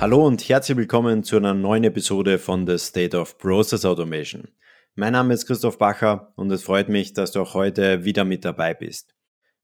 Hallo und herzlich willkommen zu einer neuen Episode von The State of Process Automation. Mein Name ist Christoph Bacher und es freut mich, dass du auch heute wieder mit dabei bist.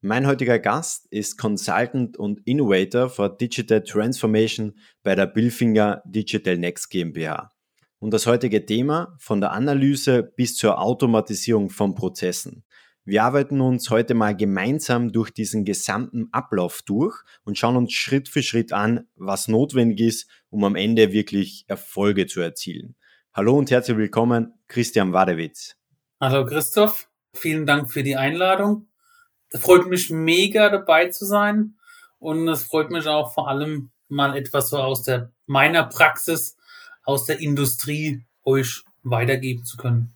Mein heutiger Gast ist Consultant und Innovator for Digital Transformation bei der Billfinger Digital Next GmbH. Und das heutige Thema von der Analyse bis zur Automatisierung von Prozessen. Wir arbeiten uns heute mal gemeinsam durch diesen gesamten Ablauf durch und schauen uns Schritt für Schritt an, was notwendig ist, um am Ende wirklich Erfolge zu erzielen. Hallo und herzlich willkommen, Christian Wadewitz. Hallo Christoph, vielen Dank für die Einladung. Es freut mich mega dabei zu sein und es freut mich auch vor allem mal etwas so aus der meiner Praxis, aus der Industrie euch weitergeben zu können.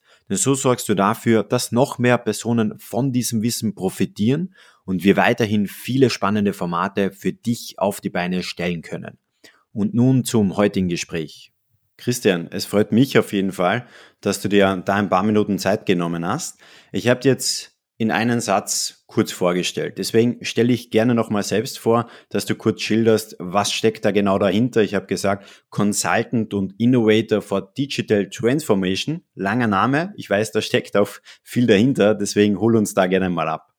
Denn so sorgst du dafür, dass noch mehr Personen von diesem Wissen profitieren und wir weiterhin viele spannende Formate für dich auf die Beine stellen können. Und nun zum heutigen Gespräch. Christian, es freut mich auf jeden Fall, dass du dir da ein paar Minuten Zeit genommen hast. Ich habe jetzt in einen Satz kurz vorgestellt. Deswegen stelle ich gerne nochmal selbst vor, dass du kurz schilderst, was steckt da genau dahinter. Ich habe gesagt, Consultant und Innovator for Digital Transformation. Langer Name. Ich weiß, da steckt auch viel dahinter. Deswegen hol uns da gerne mal ab.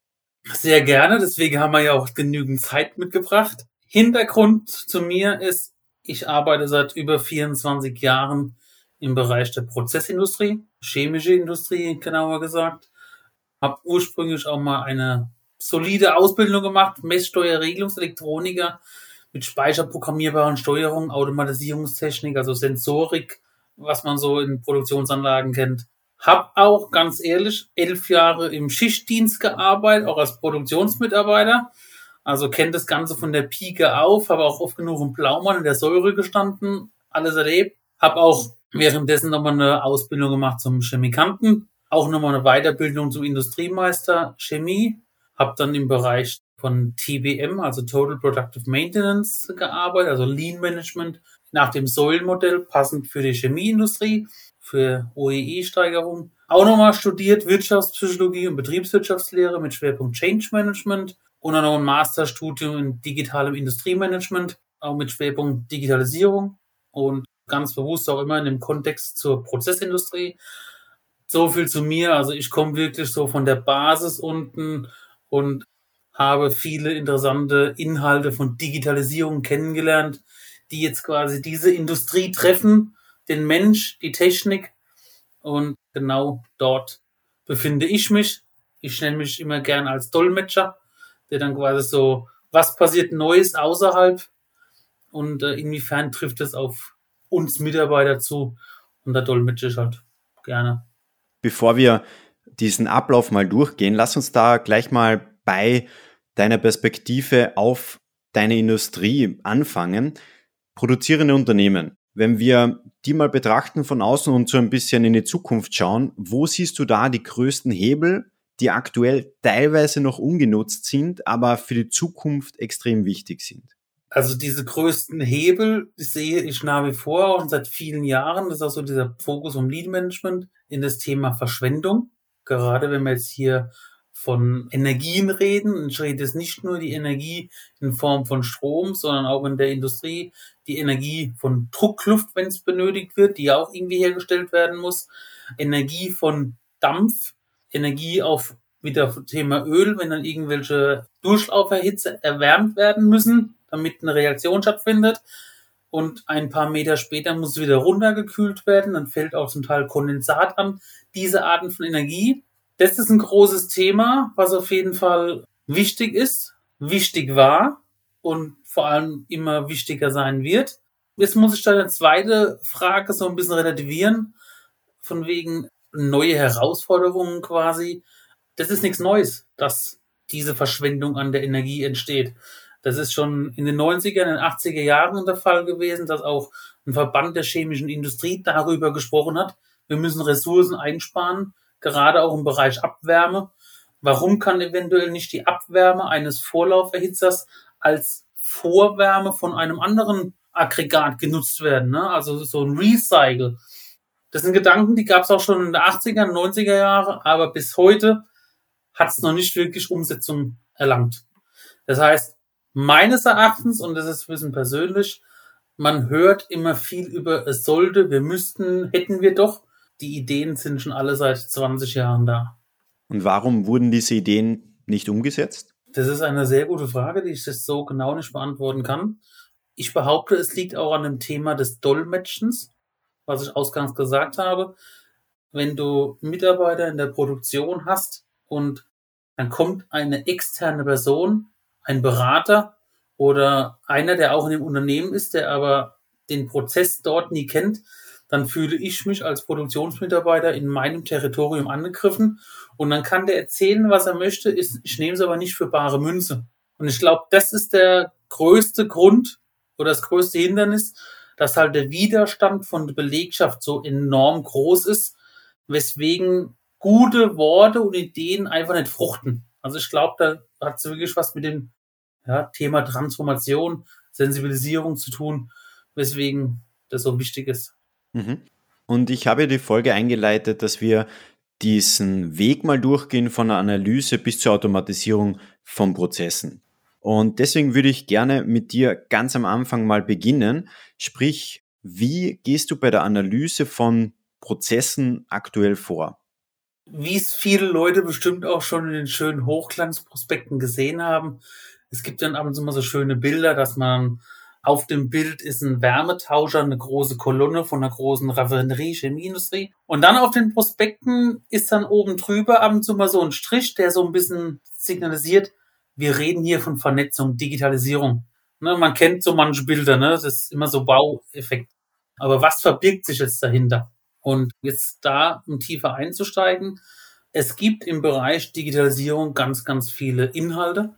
Sehr gerne. Deswegen haben wir ja auch genügend Zeit mitgebracht. Hintergrund zu mir ist, ich arbeite seit über 24 Jahren im Bereich der Prozessindustrie, chemische Industrie genauer gesagt habe ursprünglich auch mal eine solide Ausbildung gemacht, Messsteuerregelungselektroniker mit speicherprogrammierbaren Steuerung, Automatisierungstechnik, also Sensorik, was man so in Produktionsanlagen kennt. Hab auch ganz ehrlich elf Jahre im Schichtdienst gearbeitet, auch als Produktionsmitarbeiter. Also kennt das Ganze von der Pike auf, habe auch oft genug im Blaumann in der Säure gestanden, alles erlebt. Hab auch währenddessen nochmal eine Ausbildung gemacht zum Chemikanten, auch nochmal eine Weiterbildung zum Industriemeister Chemie, habe dann im Bereich von TBM, also Total Productive Maintenance, gearbeitet, also Lean Management nach dem Säulenmodell, passend für die Chemieindustrie, für OEE-Steigerung. Auch nochmal studiert Wirtschaftspsychologie und Betriebswirtschaftslehre mit Schwerpunkt Change Management und dann noch ein Masterstudium in digitalem Industriemanagement, auch mit Schwerpunkt Digitalisierung und ganz bewusst auch immer in dem Kontext zur Prozessindustrie so viel zu mir. Also ich komme wirklich so von der Basis unten und habe viele interessante Inhalte von Digitalisierung kennengelernt, die jetzt quasi diese Industrie treffen, den Mensch, die Technik. Und genau dort befinde ich mich. Ich nenne mich immer gern als Dolmetscher, der dann quasi so, was passiert Neues außerhalb und äh, inwiefern trifft es auf uns Mitarbeiter zu. Und da dolmetsche ich halt gerne. Bevor wir diesen Ablauf mal durchgehen, lass uns da gleich mal bei deiner Perspektive auf deine Industrie anfangen. Produzierende Unternehmen. Wenn wir die mal betrachten von außen und so ein bisschen in die Zukunft schauen, wo siehst du da die größten Hebel, die aktuell teilweise noch ungenutzt sind, aber für die Zukunft extrem wichtig sind? Also diese größten Hebel sehe ich nach wie vor auch seit vielen Jahren. Das ist auch so dieser Fokus um Lead Management in das Thema Verschwendung. Gerade wenn wir jetzt hier von Energien reden, ich rede jetzt nicht nur die Energie in Form von Strom, sondern auch in der Industrie die Energie von Druckluft, wenn es benötigt wird, die auch irgendwie hergestellt werden muss, Energie von Dampf, Energie auf wieder Thema Öl, wenn dann irgendwelche Durchlauferhitze erwärmt werden müssen, damit eine Reaktion stattfindet. Und ein paar Meter später muss es wieder runtergekühlt werden. Dann fällt auch zum Teil Kondensat an. Diese Arten von Energie. Das ist ein großes Thema, was auf jeden Fall wichtig ist, wichtig war und vor allem immer wichtiger sein wird. Jetzt muss ich da eine zweite Frage so ein bisschen relativieren, von wegen neue Herausforderungen quasi. Das ist nichts Neues, dass diese Verschwendung an der Energie entsteht. Das ist schon in den 90er, in den 80er Jahren der Fall gewesen, dass auch ein Verband der chemischen Industrie darüber gesprochen hat, wir müssen Ressourcen einsparen, gerade auch im Bereich Abwärme. Warum kann eventuell nicht die Abwärme eines Vorlauferhitzers als Vorwärme von einem anderen Aggregat genutzt werden? Ne? Also so ein Recycle. Das sind Gedanken, die gab es auch schon in den 80er, 90er Jahre, aber bis heute hat es noch nicht wirklich Umsetzung erlangt. Das heißt, meines Erachtens, und das ist Wissen persönlich, man hört immer viel über es sollte, wir müssten, hätten wir doch. Die Ideen sind schon alle seit 20 Jahren da. Und warum wurden diese Ideen nicht umgesetzt? Das ist eine sehr gute Frage, die ich das so genau nicht beantworten kann. Ich behaupte, es liegt auch an dem Thema des Dolmetschens, was ich ausgangs gesagt habe. Wenn du Mitarbeiter in der Produktion hast und dann kommt eine externe Person, ein Berater oder einer, der auch in dem Unternehmen ist, der aber den Prozess dort nie kennt, dann fühle ich mich als Produktionsmitarbeiter in meinem Territorium angegriffen und dann kann der erzählen, was er möchte, ist, ich nehme es aber nicht für bare Münze. Und ich glaube, das ist der größte Grund oder das größte Hindernis, dass halt der Widerstand von der Belegschaft so enorm groß ist, weswegen gute Worte und Ideen einfach nicht fruchten. Also ich glaube, da hat es wirklich was mit dem ja, Thema Transformation, Sensibilisierung zu tun, weswegen das so wichtig ist. Mhm. Und ich habe die Folge eingeleitet, dass wir diesen Weg mal durchgehen von der Analyse bis zur Automatisierung von Prozessen. Und deswegen würde ich gerne mit dir ganz am Anfang mal beginnen. Sprich, wie gehst du bei der Analyse von Prozessen aktuell vor? Wie es viele Leute bestimmt auch schon in den schönen Hochglanzprospekten gesehen haben. Es gibt dann ab und zu mal so schöne Bilder, dass man auf dem Bild ist ein Wärmetauscher, eine große Kolonne von einer großen Raffinerie, Chemieindustrie. Und dann auf den Prospekten ist dann oben drüber ab und zu mal so ein Strich, der so ein bisschen signalisiert, wir reden hier von Vernetzung, Digitalisierung. Ne, man kennt so manche Bilder, ne? das ist immer so Baueffekt. Aber was verbirgt sich jetzt dahinter? Und jetzt da, um tiefer einzusteigen, es gibt im Bereich Digitalisierung ganz, ganz viele Inhalte.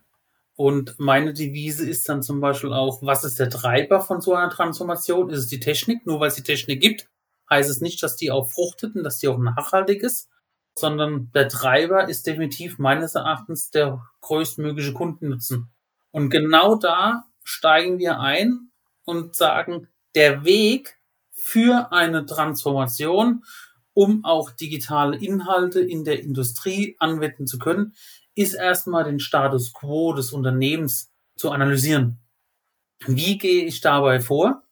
Und meine Devise ist dann zum Beispiel auch, was ist der Treiber von so einer Transformation? Ist es die Technik? Nur weil es die Technik gibt, heißt es nicht, dass die auch fruchtet und dass die auch nachhaltig ist, sondern der Treiber ist definitiv meines Erachtens der größtmögliche Kundennutzen. Und genau da steigen wir ein und sagen, der Weg für eine Transformation, um auch digitale Inhalte in der Industrie anwenden zu können, ist erstmal den Status quo des Unternehmens zu analysieren. Wie gehe ich dabei vor?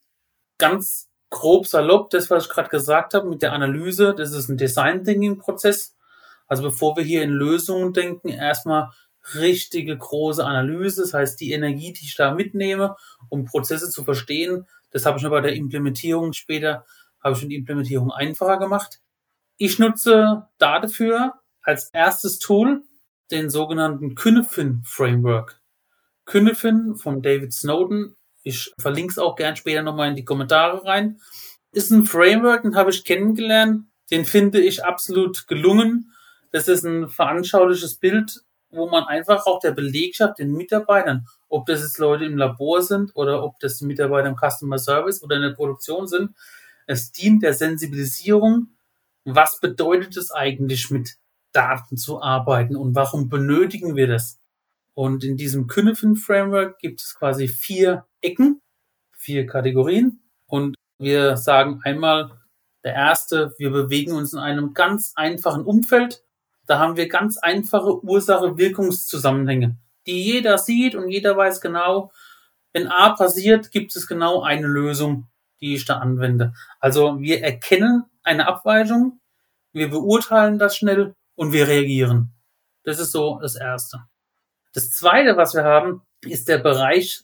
Ganz grob salopp, das, was ich gerade gesagt habe mit der Analyse, das ist ein Design-Thinking-Prozess. Also bevor wir hier in Lösungen denken, erstmal richtige große Analyse, das heißt die Energie, die ich da mitnehme, um Prozesse zu verstehen, das habe ich nur bei der Implementierung später, habe ich schon die Implementierung einfacher gemacht. Ich nutze dafür als erstes Tool den sogenannten Kynefin Framework. Kynefin von David Snowden. Ich verlinke es auch gern später nochmal in die Kommentare rein. Ist ein Framework, den habe ich kennengelernt. Den finde ich absolut gelungen. Das ist ein veranschauliches Bild, wo man einfach auch der Belegschaft, den Mitarbeitern ob das jetzt Leute im Labor sind oder ob das Mitarbeiter im Customer Service oder in der Produktion sind. Es dient der Sensibilisierung. Was bedeutet es eigentlich, mit Daten zu arbeiten und warum benötigen wir das? Und in diesem Künefin Framework gibt es quasi vier Ecken, vier Kategorien. Und wir sagen einmal, der erste, wir bewegen uns in einem ganz einfachen Umfeld. Da haben wir ganz einfache Ursache-Wirkungszusammenhänge die jeder sieht und jeder weiß genau, wenn A passiert, gibt es genau eine Lösung, die ich da anwende. Also wir erkennen eine Abweichung, wir beurteilen das schnell und wir reagieren. Das ist so das Erste. Das Zweite, was wir haben, ist der Bereich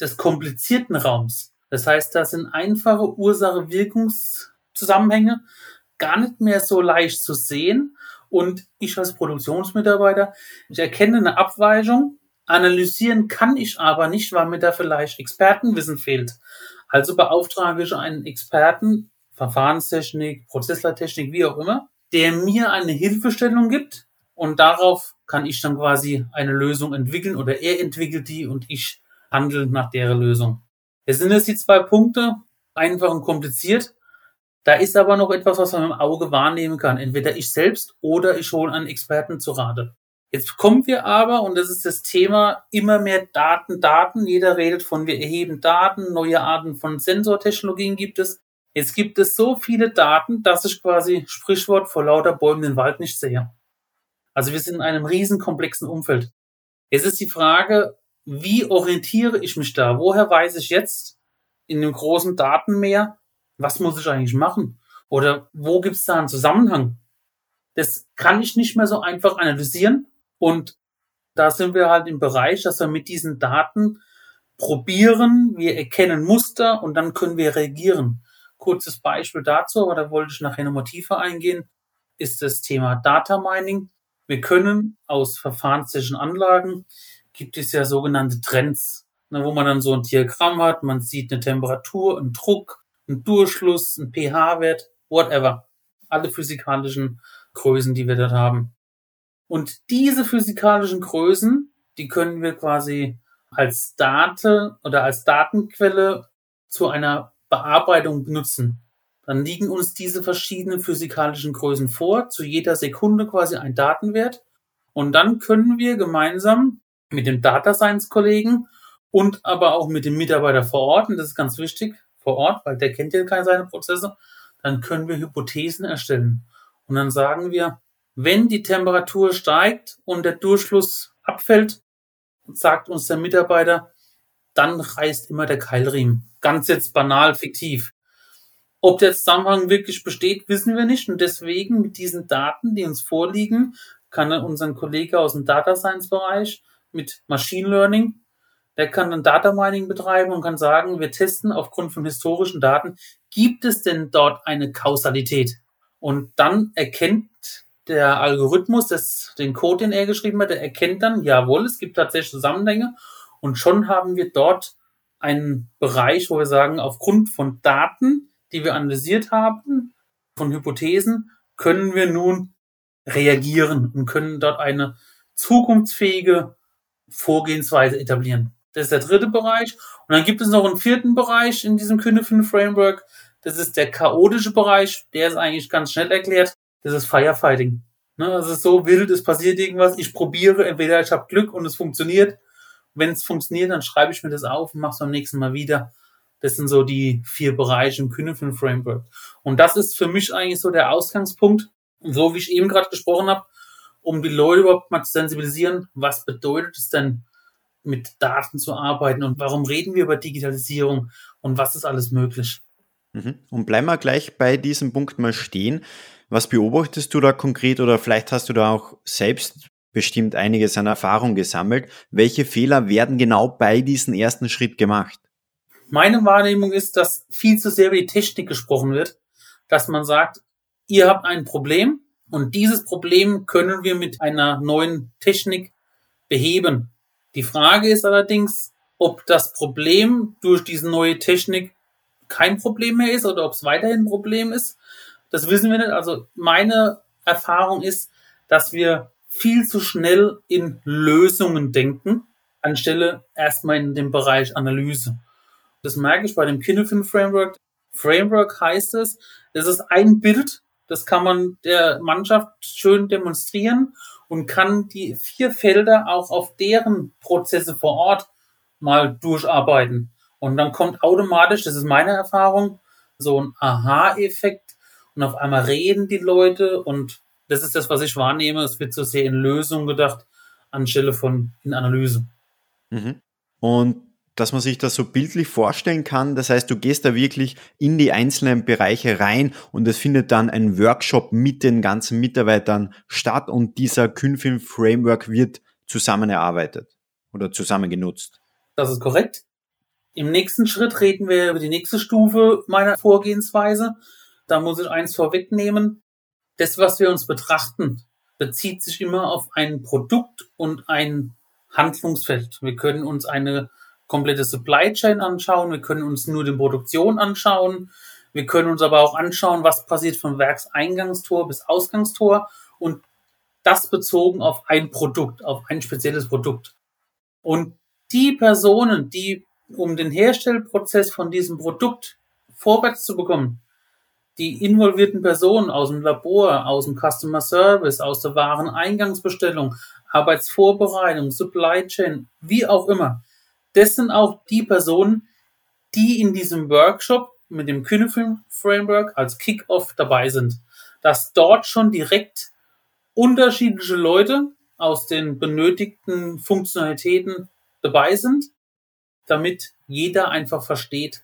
des komplizierten Raums. Das heißt, das sind einfache Ursache-Wirkungszusammenhänge, gar nicht mehr so leicht zu sehen. Und ich als Produktionsmitarbeiter, ich erkenne eine Abweichung Analysieren kann ich aber nicht, weil mir da vielleicht Expertenwissen fehlt. Also beauftrage ich einen Experten, Verfahrenstechnik, Prozesslertechnik, wie auch immer, der mir eine Hilfestellung gibt und darauf kann ich dann quasi eine Lösung entwickeln oder er entwickelt die und ich handle nach der Lösung. Es sind jetzt die zwei Punkte, einfach und kompliziert. Da ist aber noch etwas, was man im Auge wahrnehmen kann. Entweder ich selbst oder ich hole einen Experten zu Rate. Jetzt kommen wir aber, und das ist das Thema, immer mehr Daten, Daten. Jeder redet von, wir erheben Daten, neue Arten von Sensortechnologien gibt es. Jetzt gibt es so viele Daten, dass ich quasi Sprichwort vor lauter Bäumen den Wald nicht sehe. Also wir sind in einem riesen komplexen Umfeld. Jetzt ist die Frage, wie orientiere ich mich da? Woher weiß ich jetzt in dem großen Datenmeer, was muss ich eigentlich machen? Oder wo gibt es da einen Zusammenhang? Das kann ich nicht mehr so einfach analysieren. Und da sind wir halt im Bereich, dass wir mit diesen Daten probieren, wir erkennen Muster und dann können wir reagieren. Kurzes Beispiel dazu, aber da wollte ich nachher nochmal tiefer eingehen, ist das Thema Data Mining. Wir können aus verfahrenstechnischen Anlagen, gibt es ja sogenannte Trends, ne, wo man dann so ein Diagramm hat, man sieht eine Temperatur, einen Druck, einen Durchschluss, einen pH-Wert, whatever. Alle physikalischen Größen, die wir dort haben. Und diese physikalischen Größen, die können wir quasi als Date oder als Datenquelle zu einer Bearbeitung benutzen. Dann liegen uns diese verschiedenen physikalischen Größen vor, zu jeder Sekunde quasi ein Datenwert. Und dann können wir gemeinsam mit dem Data Science Kollegen und aber auch mit dem Mitarbeiter vor Ort, und das ist ganz wichtig, vor Ort, weil der kennt ja keine seine Prozesse, dann können wir Hypothesen erstellen. Und dann sagen wir, wenn die Temperatur steigt und der Durchfluss abfällt, sagt uns der Mitarbeiter, dann reißt immer der Keilriemen. Ganz jetzt banal, fiktiv. Ob der Zusammenhang wirklich besteht, wissen wir nicht. Und deswegen mit diesen Daten, die uns vorliegen, kann er unseren Kollege aus dem Data Science Bereich mit Machine Learning, der kann dann Data Mining betreiben und kann sagen, wir testen aufgrund von historischen Daten, gibt es denn dort eine Kausalität? Und dann erkennt der Algorithmus, das, den Code, den er geschrieben hat, der erkennt dann, jawohl, es gibt tatsächlich Zusammenhänge und schon haben wir dort einen Bereich, wo wir sagen, aufgrund von Daten, die wir analysiert haben, von Hypothesen, können wir nun reagieren und können dort eine zukunftsfähige Vorgehensweise etablieren. Das ist der dritte Bereich. Und dann gibt es noch einen vierten Bereich in diesem Künefin Framework. Das ist der chaotische Bereich. Der ist eigentlich ganz schnell erklärt. Das ist Firefighting. Ne, es ist so wild, es passiert irgendwas. Ich probiere, entweder ich habe Glück und es funktioniert. Wenn es funktioniert, dann schreibe ich mir das auf und mache es beim nächsten Mal wieder. Das sind so die vier Bereiche im Künefin Framework. Und das ist für mich eigentlich so der Ausgangspunkt. So wie ich eben gerade gesprochen habe, um die Leute überhaupt mal zu sensibilisieren, was bedeutet es denn, mit Daten zu arbeiten und warum reden wir über Digitalisierung und was ist alles möglich. Mhm. Und bleiben wir gleich bei diesem Punkt mal stehen. Was beobachtest du da konkret oder vielleicht hast du da auch selbst bestimmt einiges an Erfahrung gesammelt. Welche Fehler werden genau bei diesem ersten Schritt gemacht? Meine Wahrnehmung ist, dass viel zu sehr über die Technik gesprochen wird, dass man sagt, ihr habt ein Problem, und dieses Problem können wir mit einer neuen Technik beheben. Die Frage ist allerdings, ob das Problem durch diese neue Technik kein Problem mehr ist oder ob es weiterhin ein Problem ist. Das wissen wir nicht. Also meine Erfahrung ist, dass wir viel zu schnell in Lösungen denken, anstelle erstmal in dem Bereich Analyse. Das merke ich bei dem Kinefin Framework. Framework heißt es, es ist ein Bild, das kann man der Mannschaft schön demonstrieren und kann die vier Felder auch auf deren Prozesse vor Ort mal durcharbeiten. Und dann kommt automatisch, das ist meine Erfahrung, so ein Aha-Effekt und auf einmal reden die Leute und das ist das, was ich wahrnehme. Es wird so sehr in Lösung gedacht, anstelle von in Analyse. Mhm. Und dass man sich das so bildlich vorstellen kann. Das heißt, du gehst da wirklich in die einzelnen Bereiche rein und es findet dann ein Workshop mit den ganzen Mitarbeitern statt und dieser Künfin Framework wird zusammen erarbeitet oder zusammen genutzt. Das ist korrekt. Im nächsten Schritt reden wir über die nächste Stufe meiner Vorgehensweise. Da muss ich eins vorwegnehmen. Das, was wir uns betrachten, bezieht sich immer auf ein Produkt und ein Handlungsfeld. Wir können uns eine komplette Supply Chain anschauen, wir können uns nur die Produktion anschauen, wir können uns aber auch anschauen, was passiert von Werkseingangstor bis Ausgangstor und das bezogen auf ein Produkt, auf ein spezielles Produkt. Und die Personen, die um den Herstellprozess von diesem Produkt vorwärts zu bekommen. Die involvierten Personen aus dem Labor, aus dem Customer Service, aus der Wareneingangsbestellung, Arbeitsvorbereitung, Supply Chain, wie auch immer. Das sind auch die Personen, die in diesem Workshop mit dem Künefilm Framework als Kickoff dabei sind. Dass dort schon direkt unterschiedliche Leute aus den benötigten Funktionalitäten dabei sind, damit jeder einfach versteht,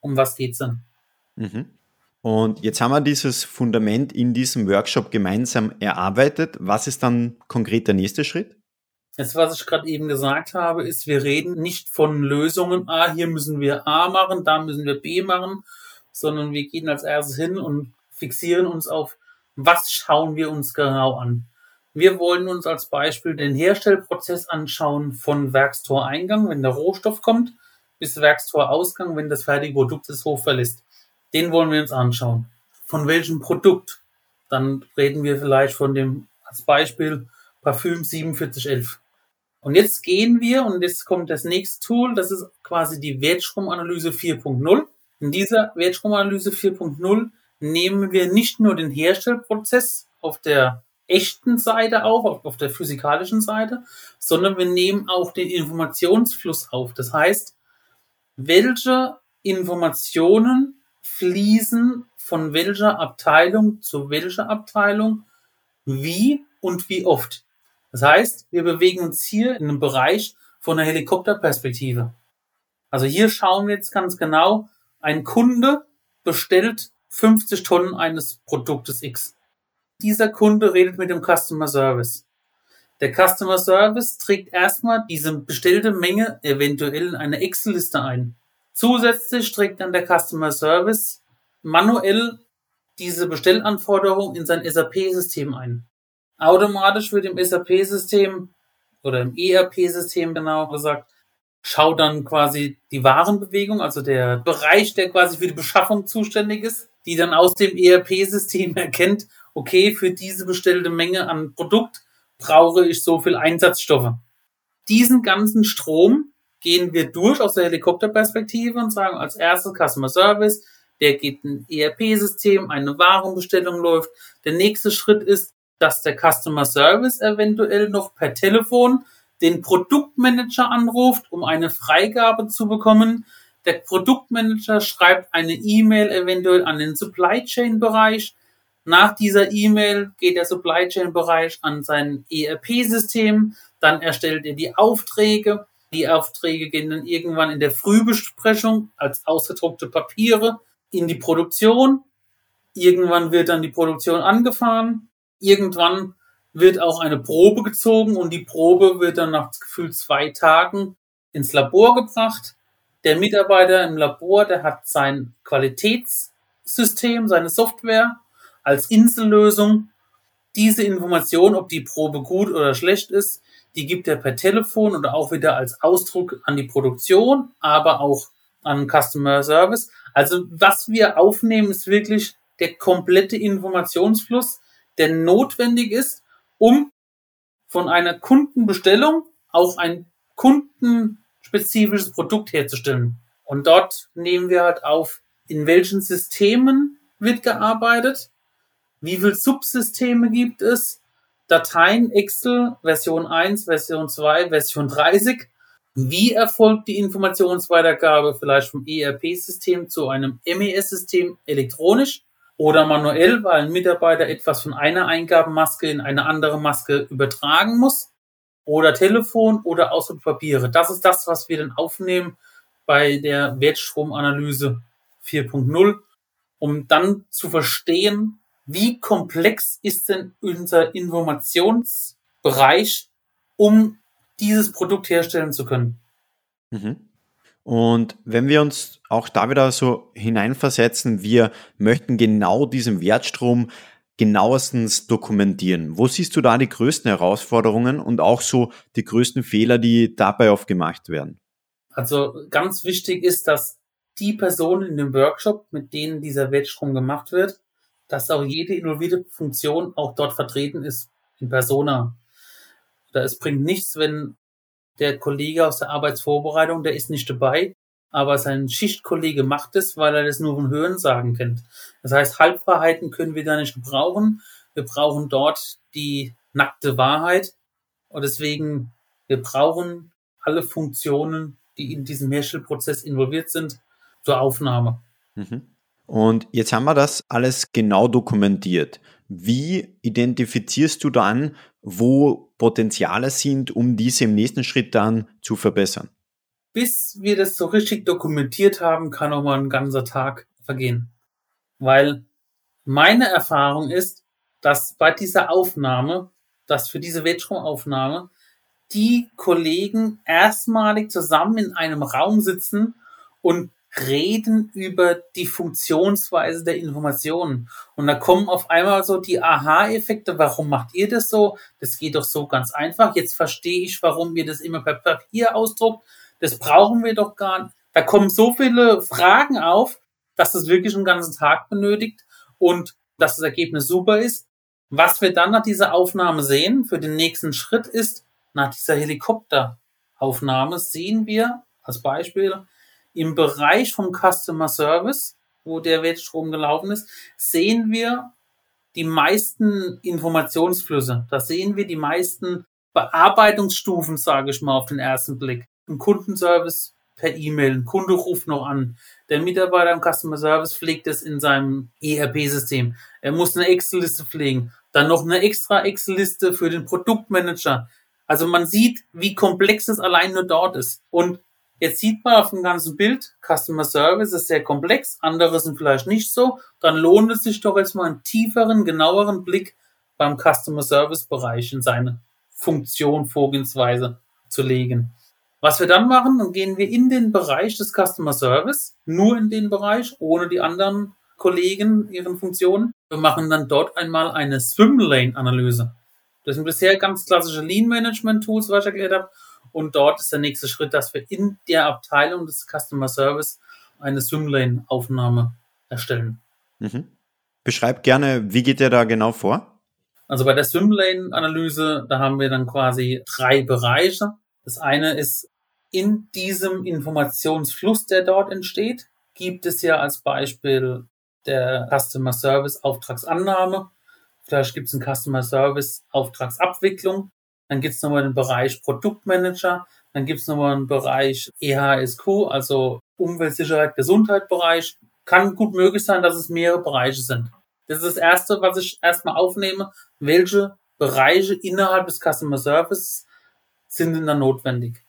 um was geht's denn. Mhm. Und jetzt haben wir dieses Fundament in diesem Workshop gemeinsam erarbeitet. Was ist dann konkret der nächste Schritt? Jetzt, was ich gerade eben gesagt habe, ist, wir reden nicht von Lösungen, ah, hier müssen wir A machen, da müssen wir B machen, sondern wir gehen als erstes hin und fixieren uns auf, was schauen wir uns genau an. Wir wollen uns als Beispiel den Herstellprozess anschauen von Werkstoreingang, wenn der Rohstoff kommt, bis Werkstorausgang, wenn das fertige Produkt das Hof verlässt. Den wollen wir uns anschauen. Von welchem Produkt? Dann reden wir vielleicht von dem, als Beispiel, Parfüm 4711. Und jetzt gehen wir, und jetzt kommt das nächste Tool, das ist quasi die Wertstromanalyse 4.0. In dieser Wertstromanalyse 4.0 nehmen wir nicht nur den Herstellprozess auf der echten Seite auf, auf der physikalischen Seite, sondern wir nehmen auch den Informationsfluss auf. Das heißt, welche Informationen fließen von welcher Abteilung zu welcher Abteilung, wie und wie oft. Das heißt, wir bewegen uns hier in einem Bereich von einer Helikopterperspektive. Also hier schauen wir jetzt ganz genau, ein Kunde bestellt 50 Tonnen eines Produktes X. Dieser Kunde redet mit dem Customer Service. Der Customer Service trägt erstmal diese bestellte Menge eventuell in eine Excel-Liste ein. Zusätzlich trägt dann der Customer Service manuell diese Bestellanforderung in sein SAP-System ein. Automatisch wird im SAP-System oder im ERP-System genau gesagt, schaut dann quasi die Warenbewegung, also der Bereich, der quasi für die Beschaffung zuständig ist, die dann aus dem ERP-System erkennt, okay, für diese bestellte Menge an Produkt brauche ich so viel Einsatzstoffe. Diesen ganzen Strom gehen wir durch aus der Helikopterperspektive und sagen als erstes Customer Service, der geht ein ERP-System, eine Warenbestellung läuft. Der nächste Schritt ist, dass der Customer Service eventuell noch per Telefon den Produktmanager anruft, um eine Freigabe zu bekommen. Der Produktmanager schreibt eine E-Mail eventuell an den Supply Chain Bereich. Nach dieser E-Mail geht der Supply Chain Bereich an sein ERP-System. Dann erstellt er die Aufträge. Die Aufträge gehen dann irgendwann in der Frühbesprechung als ausgedruckte Papiere in die Produktion. Irgendwann wird dann die Produktion angefahren. Irgendwann wird auch eine Probe gezogen und die Probe wird dann nach gefühlt zwei Tagen ins Labor gebracht. Der Mitarbeiter im Labor, der hat sein Qualitätssystem, seine Software als Insellösung. Diese Information, ob die Probe gut oder schlecht ist, die gibt er per Telefon oder auch wieder als Ausdruck an die Produktion, aber auch an Customer Service. Also was wir aufnehmen, ist wirklich der komplette Informationsfluss, der notwendig ist, um von einer Kundenbestellung auch ein kundenspezifisches Produkt herzustellen. Und dort nehmen wir halt auf, in welchen Systemen wird gearbeitet, wie viele Subsysteme gibt es, Dateien Excel, Version 1, Version 2, Version 30. Wie erfolgt die Informationsweitergabe vielleicht vom ERP-System zu einem MES-System elektronisch? oder manuell, weil ein Mitarbeiter etwas von einer Eingabemaske in eine andere Maske übertragen muss oder Telefon oder Ausdruckpapiere. Das ist das, was wir dann aufnehmen bei der Wertstromanalyse 4.0, um dann zu verstehen, wie komplex ist denn unser Informationsbereich, um dieses Produkt herstellen zu können. Mhm. Und wenn wir uns auch da wieder so hineinversetzen, wir möchten genau diesen Wertstrom genauestens dokumentieren. Wo siehst du da die größten Herausforderungen und auch so die größten Fehler, die dabei oft gemacht werden? Also ganz wichtig ist, dass die Personen in dem Workshop, mit denen dieser Wertstrom gemacht wird, dass auch jede innovierte Funktion auch dort vertreten ist in Persona. Da es bringt nichts, wenn der Kollege aus der Arbeitsvorbereitung, der ist nicht dabei. aber sein Schichtkollege macht es, weil er das nur von Hören sagen kennt. Das heißt, Halbwahrheiten können wir da nicht gebrauchen. Wir brauchen dort die nackte Wahrheit. Und deswegen, wir brauchen alle Funktionen, die in diesem Herstellprozess involviert sind, zur Aufnahme. Mhm. Und jetzt haben wir das alles genau dokumentiert. Wie identifizierst du dann, wo Potenziale sind, um diese im nächsten Schritt dann zu verbessern? Bis wir das so richtig dokumentiert haben, kann auch mal ein ganzer Tag vergehen. Weil meine Erfahrung ist, dass bei dieser Aufnahme, dass für diese Wettstromaufnahme die Kollegen erstmalig zusammen in einem Raum sitzen und reden über die Funktionsweise der Informationen. Und da kommen auf einmal so die Aha-Effekte. Warum macht ihr das so? Das geht doch so ganz einfach. Jetzt verstehe ich, warum ihr das immer per Papier ausdruckt. Das brauchen wir doch gar nicht. Da kommen so viele Fragen auf, dass das wirklich einen ganzen Tag benötigt und dass das Ergebnis super ist. Was wir dann nach dieser Aufnahme sehen für den nächsten Schritt ist, nach dieser Helikopteraufnahme sehen wir als Beispiel, im Bereich vom Customer Service, wo der Wertstrom gelaufen ist, sehen wir die meisten Informationsflüsse. Da sehen wir die meisten Bearbeitungsstufen, sage ich mal, auf den ersten Blick. Ein Kundenservice per E-Mail, ein Kunde ruft noch an. Der Mitarbeiter im Customer Service pflegt es in seinem ERP-System. Er muss eine Excel-Liste pflegen. Dann noch eine extra Excel-Liste für den Produktmanager. Also man sieht, wie komplex es allein nur dort ist. Und Jetzt sieht man auf dem ganzen Bild, Customer Service ist sehr komplex, andere sind vielleicht nicht so. Dann lohnt es sich doch jetzt mal einen tieferen, genaueren Blick beim Customer Service Bereich in seine Funktion, Vorgehensweise zu legen. Was wir dann machen, dann gehen wir in den Bereich des Customer Service, nur in den Bereich, ohne die anderen Kollegen, ihren Funktionen. Wir machen dann dort einmal eine Swim Lane Analyse. Das sind bisher ganz klassische Lean Management Tools, was ich erklärt habe. Und dort ist der nächste Schritt, dass wir in der Abteilung des Customer Service eine Swimlane-Aufnahme erstellen. Mhm. Beschreib gerne, wie geht der da genau vor? Also bei der Swimlane-Analyse, da haben wir dann quasi drei Bereiche. Das eine ist, in diesem Informationsfluss, der dort entsteht, gibt es ja als Beispiel der Customer Service Auftragsannahme. Vielleicht gibt es einen Customer Service Auftragsabwicklung. Dann gibt es nochmal den Bereich Produktmanager. Dann gibt es nochmal einen Bereich EHSQ, also Umweltsicherheit, Gesundheitsbereich. Kann gut möglich sein, dass es mehrere Bereiche sind. Das ist das Erste, was ich erstmal aufnehme. Welche Bereiche innerhalb des Customer Service sind denn da notwendig?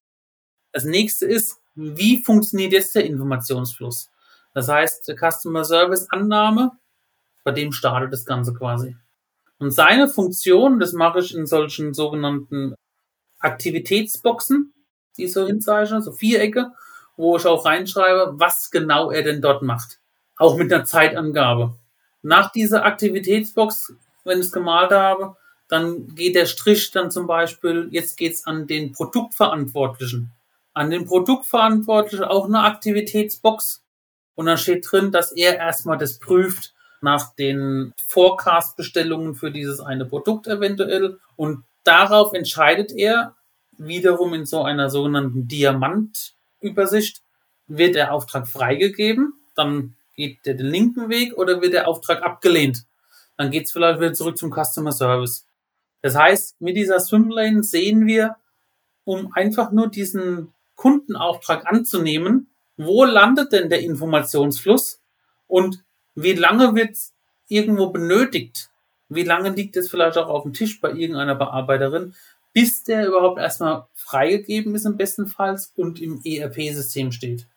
Das nächste ist, wie funktioniert jetzt der Informationsfluss? Das heißt, Customer Service Annahme, bei dem startet das Ganze quasi. Und seine Funktion, das mache ich in solchen sogenannten Aktivitätsboxen, die so hinzeichne, so Vierecke, wo ich auch reinschreibe, was genau er denn dort macht. Auch mit einer Zeitangabe. Nach dieser Aktivitätsbox, wenn ich es gemalt habe, dann geht der Strich dann zum Beispiel, jetzt geht's an den Produktverantwortlichen. An den Produktverantwortlichen auch eine Aktivitätsbox. Und dann steht drin, dass er erstmal das prüft, nach den Forecast-Bestellungen für dieses eine Produkt eventuell. Und darauf entscheidet er wiederum in so einer sogenannten Diamantübersicht, wird der Auftrag freigegeben, dann geht der den linken Weg oder wird der Auftrag abgelehnt. Dann geht es vielleicht wieder zurück zum Customer Service. Das heißt, mit dieser Swimlane sehen wir, um einfach nur diesen Kundenauftrag anzunehmen, wo landet denn der Informationsfluss und wie lange wird irgendwo benötigt? Wie lange liegt es vielleicht auch auf dem Tisch bei irgendeiner Bearbeiterin, bis der überhaupt erstmal freigegeben ist im besten Fall und im ERP-System steht?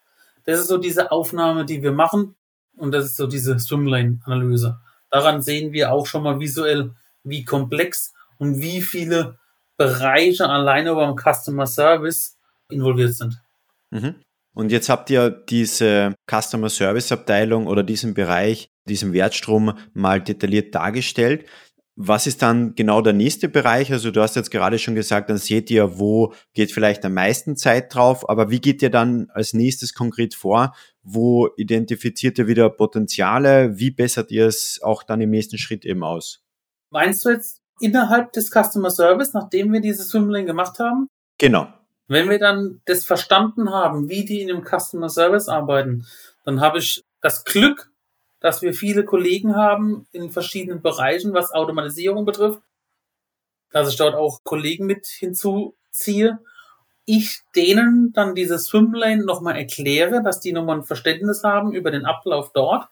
Das ist so diese Aufnahme, die wir machen und das ist so diese Swimlane-Analyse. Daran sehen wir auch schon mal visuell, wie komplex und wie viele Bereiche alleine beim Customer Service involviert sind. Mhm. Und jetzt habt ihr diese Customer Service Abteilung oder diesen Bereich, diesen Wertstrom mal detailliert dargestellt. Was ist dann genau der nächste Bereich? Also du hast jetzt gerade schon gesagt, dann seht ihr, wo geht vielleicht am meisten Zeit drauf, aber wie geht ihr dann als nächstes konkret vor? Wo identifiziert ihr wieder Potenziale? Wie bessert ihr es auch dann im nächsten Schritt eben aus? Meinst du jetzt innerhalb des Customer Service, nachdem wir dieses Swimlane gemacht haben? Genau. Wenn wir dann das verstanden haben, wie die in dem Customer Service arbeiten, dann habe ich das Glück, dass wir viele Kollegen haben in verschiedenen Bereichen, was Automatisierung betrifft, dass ich dort auch Kollegen mit hinzuziehe. Ich denen dann diese Swimlane nochmal erkläre, dass die nochmal ein Verständnis haben über den Ablauf dort.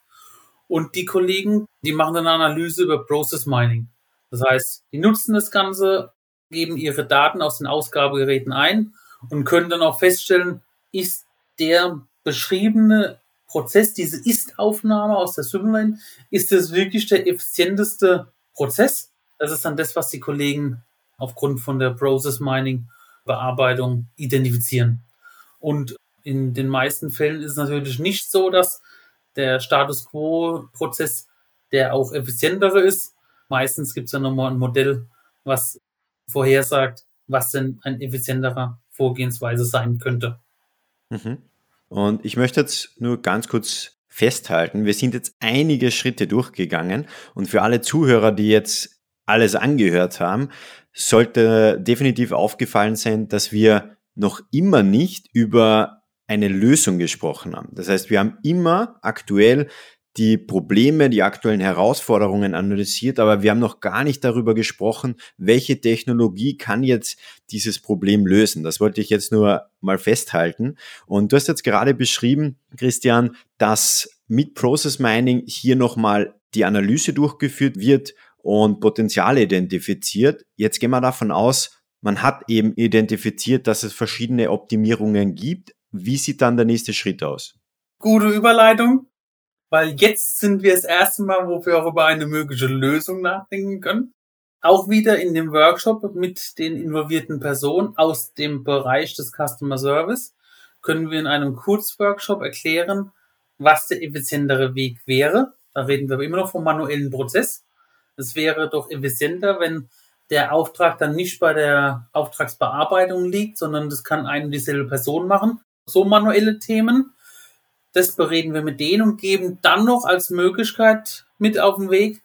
Und die Kollegen, die machen dann eine Analyse über Process Mining. Das heißt, die nutzen das Ganze, geben ihre Daten aus den Ausgabegeräten ein und können dann auch feststellen, ist der beschriebene Prozess, diese Ist-Aufnahme aus der Swimlane, ist das wirklich der effizienteste Prozess? Das ist dann das, was die Kollegen aufgrund von der Process Mining Bearbeitung identifizieren. Und in den meisten Fällen ist es natürlich nicht so, dass der Status Quo-Prozess der auch effizientere ist. Meistens gibt es ja nochmal ein Modell, was vorhersagt, was denn ein effizienterer Vorgehensweise sein könnte. Mhm. Und ich möchte jetzt nur ganz kurz festhalten, wir sind jetzt einige Schritte durchgegangen und für alle Zuhörer, die jetzt alles angehört haben, sollte definitiv aufgefallen sein, dass wir noch immer nicht über eine Lösung gesprochen haben. Das heißt, wir haben immer aktuell die Probleme, die aktuellen Herausforderungen analysiert, aber wir haben noch gar nicht darüber gesprochen, welche Technologie kann jetzt dieses Problem lösen. Das wollte ich jetzt nur mal festhalten. Und du hast jetzt gerade beschrieben, Christian, dass mit Process Mining hier nochmal die Analyse durchgeführt wird und Potenziale identifiziert. Jetzt gehen wir davon aus, man hat eben identifiziert, dass es verschiedene Optimierungen gibt. Wie sieht dann der nächste Schritt aus? Gute Überleitung weil jetzt sind wir das erste Mal, wo wir auch über eine mögliche Lösung nachdenken können. Auch wieder in dem Workshop mit den involvierten Personen aus dem Bereich des Customer Service können wir in einem Kurzworkshop erklären, was der effizientere Weg wäre. Da reden wir aber immer noch vom manuellen Prozess. Es wäre doch effizienter, wenn der Auftrag dann nicht bei der Auftragsbearbeitung liegt, sondern das kann eine dieselbe Person machen. So manuelle Themen. Das bereden wir mit denen und geben dann noch als Möglichkeit mit auf den Weg.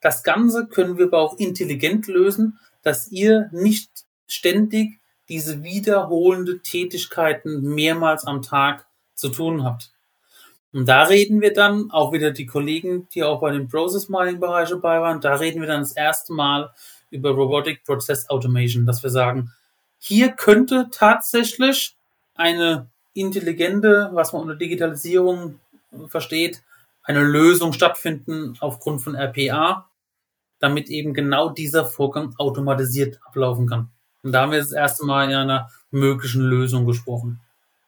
Das Ganze können wir aber auch intelligent lösen, dass ihr nicht ständig diese wiederholende Tätigkeiten mehrmals am Tag zu tun habt. Und da reden wir dann, auch wieder die Kollegen, die auch bei dem Process Mining Bereich dabei waren, da reden wir dann das erste Mal über Robotic Process Automation, dass wir sagen, hier könnte tatsächlich eine intelligente, was man unter Digitalisierung versteht, eine Lösung stattfinden aufgrund von RPA, damit eben genau dieser Vorgang automatisiert ablaufen kann. Und da haben wir das erste Mal in einer möglichen Lösung gesprochen.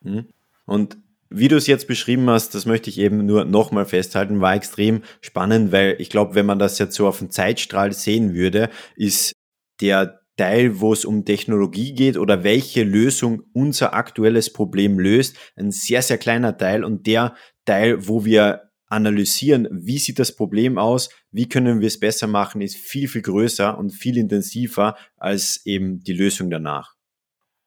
Mhm. Und wie du es jetzt beschrieben hast, das möchte ich eben nur nochmal festhalten, war extrem spannend, weil ich glaube, wenn man das jetzt so auf dem Zeitstrahl sehen würde, ist der Teil, wo es um Technologie geht oder welche Lösung unser aktuelles Problem löst, ein sehr, sehr kleiner Teil und der Teil, wo wir analysieren, wie sieht das Problem aus, wie können wir es besser machen, ist viel, viel größer und viel intensiver als eben die Lösung danach.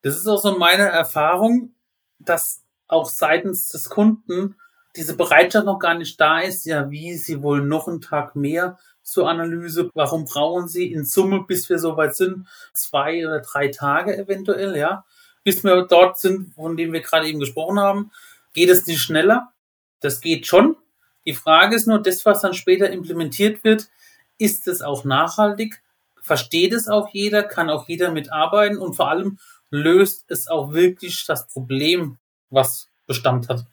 Das ist auch so meine Erfahrung, dass auch seitens des Kunden diese Bereitschaft noch gar nicht da ist, ja, wie sie wohl noch einen Tag mehr zur Analyse. Warum brauchen Sie in Summe, bis wir soweit sind, zwei oder drei Tage eventuell, ja? Bis wir dort sind, von dem wir gerade eben gesprochen haben. Geht es nicht schneller? Das geht schon. Die Frage ist nur, das, was dann später implementiert wird, ist es auch nachhaltig? Versteht es auch jeder? Kann auch jeder mitarbeiten? Und vor allem löst es auch wirklich das Problem, was Bestand hat.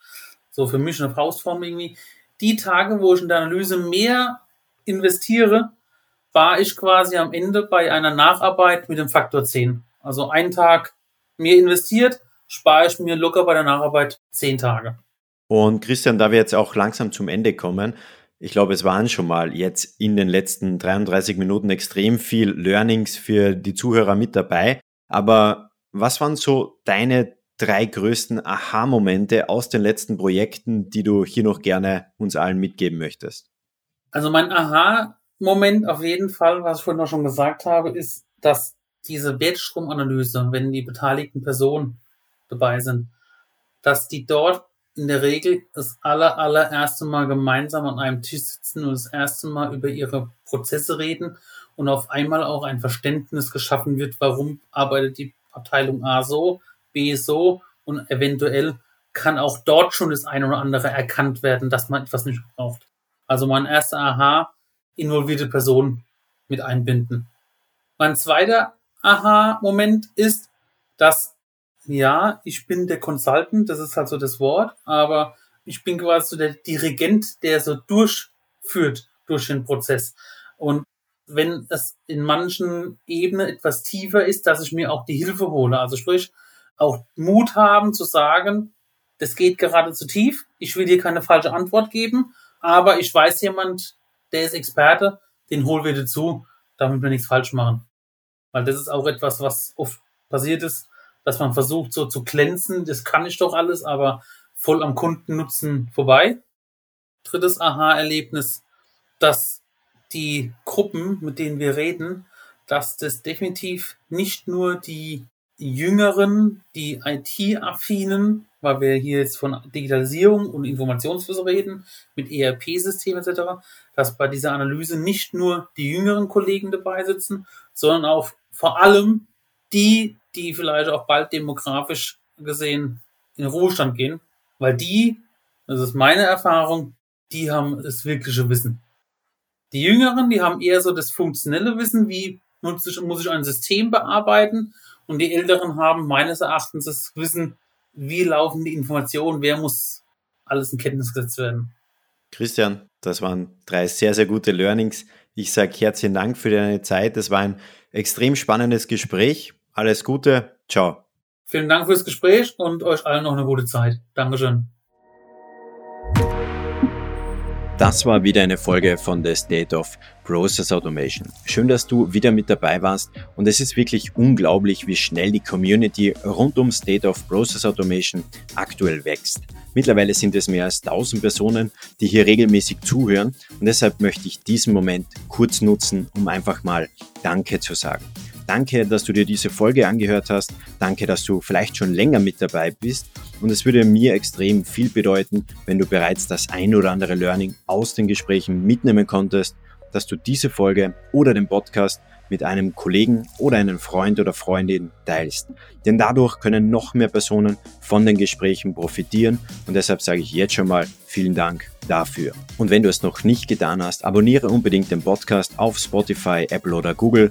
So für mich eine Faustform irgendwie. Die Tage, wo ich in der Analyse mehr investiere, war ich quasi am Ende bei einer Nacharbeit mit dem Faktor 10. Also einen Tag mehr investiert, spare ich mir locker bei der Nacharbeit 10 Tage. Und Christian, da wir jetzt auch langsam zum Ende kommen, ich glaube, es waren schon mal jetzt in den letzten 33 Minuten extrem viel Learnings für die Zuhörer mit dabei. Aber was waren so deine drei größten Aha-Momente aus den letzten Projekten, die du hier noch gerne uns allen mitgeben möchtest? Also mein Aha-Moment auf jeden Fall, was ich vorhin noch schon gesagt habe, ist, dass diese Wertstromanalyse, wenn die beteiligten Personen dabei sind, dass die dort in der Regel das aller, allererste Mal gemeinsam an einem Tisch sitzen und das erste Mal über ihre Prozesse reden und auf einmal auch ein Verständnis geschaffen wird, warum arbeitet die Abteilung A so, B so und eventuell kann auch dort schon das eine oder andere erkannt werden, dass man etwas nicht braucht. Also mein erster Aha, involvierte Person mit einbinden. Mein zweiter Aha-Moment ist, dass ja, ich bin der Consultant, das ist halt so das Wort, aber ich bin quasi so der Dirigent, der so durchführt durch den Prozess. Und wenn es in manchen Ebenen etwas tiefer ist, dass ich mir auch die Hilfe hole. Also sprich, auch Mut haben zu sagen, das geht gerade zu tief, ich will dir keine falsche Antwort geben, aber ich weiß jemand, der ist Experte, den holen wir dazu, damit wir nichts falsch machen. Weil das ist auch etwas, was oft passiert ist, dass man versucht so zu glänzen, das kann ich doch alles, aber voll am Kundennutzen vorbei. Drittes Aha-Erlebnis, dass die Gruppen, mit denen wir reden, dass das definitiv nicht nur die Jüngeren, die IT-affinen, weil wir hier jetzt von Digitalisierung und Informationsflüsse reden, mit ERP-Systemen etc., dass bei dieser Analyse nicht nur die jüngeren Kollegen dabei sitzen, sondern auch vor allem die, die vielleicht auch bald demografisch gesehen in Ruhestand gehen, weil die, das ist meine Erfahrung, die haben das wirkliche Wissen. Die Jüngeren, die haben eher so das funktionelle Wissen, wie muss ich, muss ich ein System bearbeiten und die Älteren haben meines Erachtens das Wissen, wie laufen die Informationen, wer muss alles in Kenntnis gesetzt werden. Christian, das waren drei sehr, sehr gute Learnings. Ich sage herzlichen Dank für deine Zeit. Das war ein extrem spannendes Gespräch. Alles Gute. Ciao. Vielen Dank fürs Gespräch und euch allen noch eine gute Zeit. Dankeschön. Das war wieder eine Folge von The State of Process Automation. Schön, dass du wieder mit dabei warst und es ist wirklich unglaublich, wie schnell die Community rund um State of Process Automation aktuell wächst. Mittlerweile sind es mehr als 1000 Personen, die hier regelmäßig zuhören und deshalb möchte ich diesen Moment kurz nutzen, um einfach mal Danke zu sagen. Danke, dass du dir diese Folge angehört hast. Danke, dass du vielleicht schon länger mit dabei bist. Und es würde mir extrem viel bedeuten, wenn du bereits das ein oder andere Learning aus den Gesprächen mitnehmen konntest, dass du diese Folge oder den Podcast mit einem Kollegen oder einem Freund oder Freundin teilst. Denn dadurch können noch mehr Personen von den Gesprächen profitieren und deshalb sage ich jetzt schon mal vielen Dank dafür. Und wenn du es noch nicht getan hast, abonniere unbedingt den Podcast auf Spotify, Apple oder Google